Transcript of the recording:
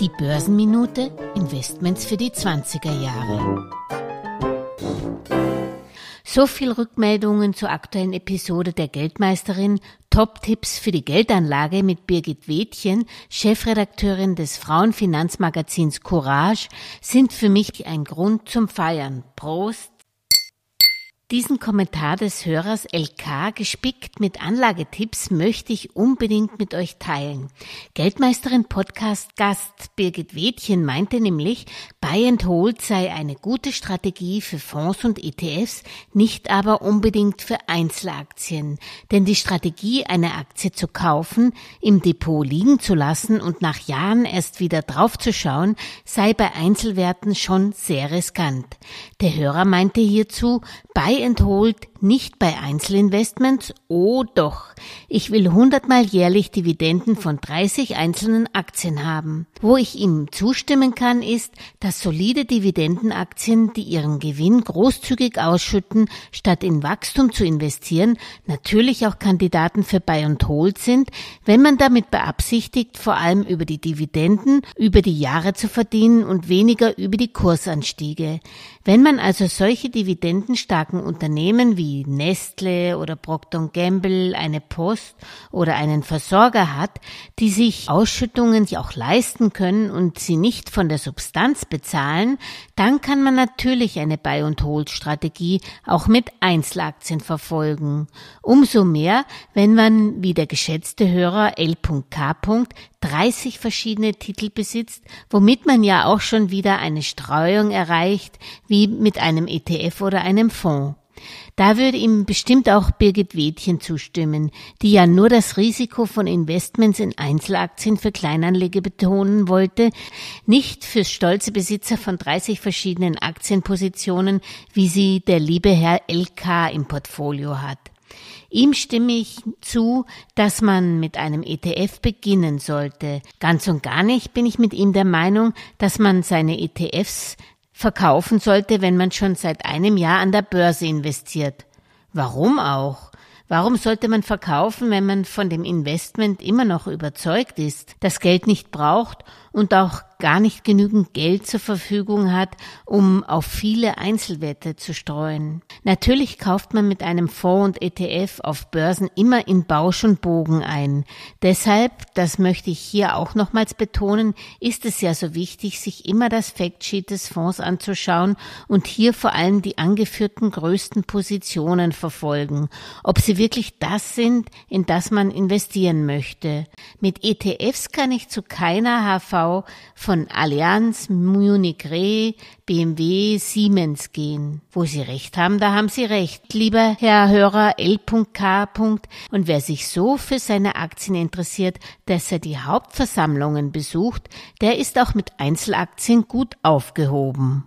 Die Börsenminute Investments für die 20er Jahre. So viel Rückmeldungen zur aktuellen Episode der Geldmeisterin, Top-Tipps für die Geldanlage mit Birgit Wädchen, Chefredakteurin des Frauenfinanzmagazins Courage, sind für mich ein Grund zum Feiern. Prost! Diesen Kommentar des Hörers LK gespickt mit Anlagetipps möchte ich unbedingt mit euch teilen. Geldmeisterin Podcast Gast Birgit Wädchen meinte nämlich, Buy and Hold sei eine gute Strategie für Fonds und ETFs, nicht aber unbedingt für Einzelaktien. Denn die Strategie, eine Aktie zu kaufen, im Depot liegen zu lassen und nach Jahren erst wieder draufzuschauen, sei bei Einzelwerten schon sehr riskant. Der Hörer meinte hierzu, Buy and Hold nicht bei Einzelinvestments? Oh doch. Ich will hundertmal jährlich Dividenden von 30 einzelnen Aktien haben. Wo ich ihm zustimmen kann, ist, dass solide Dividendenaktien, die ihren Gewinn großzügig ausschütten, statt in Wachstum zu investieren, natürlich auch Kandidaten für Buy and Hold sind, wenn man damit beabsichtigt, vor allem über die Dividenden über die Jahre zu verdienen und weniger über die Kursanstiege. Wenn man also solche dividendenstarken Unternehmen wie Nestle oder Procter Gamble, eine Post oder einen Versorger hat, die sich Ausschüttungen auch leisten können und sie nicht von der Substanz bezahlen, dann kann man natürlich eine Buy and Hold Strategie auch mit Einzelaktien verfolgen. Umso mehr, wenn man, wie der geschätzte Hörer L.K. 30 verschiedene Titel besitzt, womit man ja auch schon wieder eine Streuung erreicht, wie mit einem ETF oder einem Fonds. Da würde ihm bestimmt auch Birgit Wädchen zustimmen, die ja nur das Risiko von Investments in Einzelaktien für Kleinanleger betonen wollte, nicht für stolze Besitzer von 30 verschiedenen Aktienpositionen, wie sie der liebe Herr LK im Portfolio hat. Ihm stimme ich zu, dass man mit einem ETF beginnen sollte. Ganz und gar nicht bin ich mit ihm der Meinung, dass man seine ETFs verkaufen sollte, wenn man schon seit einem Jahr an der Börse investiert. Warum auch? Warum sollte man verkaufen, wenn man von dem Investment immer noch überzeugt ist, das Geld nicht braucht und auch gar nicht genügend Geld zur Verfügung hat, um auf viele Einzelwerte zu streuen. Natürlich kauft man mit einem Fonds und ETF auf Börsen immer in Bausch und Bogen ein. Deshalb, das möchte ich hier auch nochmals betonen, ist es ja so wichtig, sich immer das Factsheet des Fonds anzuschauen und hier vor allem die angeführten größten Positionen verfolgen, ob sie wirklich das sind, in das man investieren möchte. Mit ETFs kann ich zu keiner HV von Allianz, Munich Re, BMW, Siemens gehen. Wo Sie recht haben, da haben Sie recht, lieber Herr Hörer L.K. Und wer sich so für seine Aktien interessiert, dass er die Hauptversammlungen besucht, der ist auch mit Einzelaktien gut aufgehoben.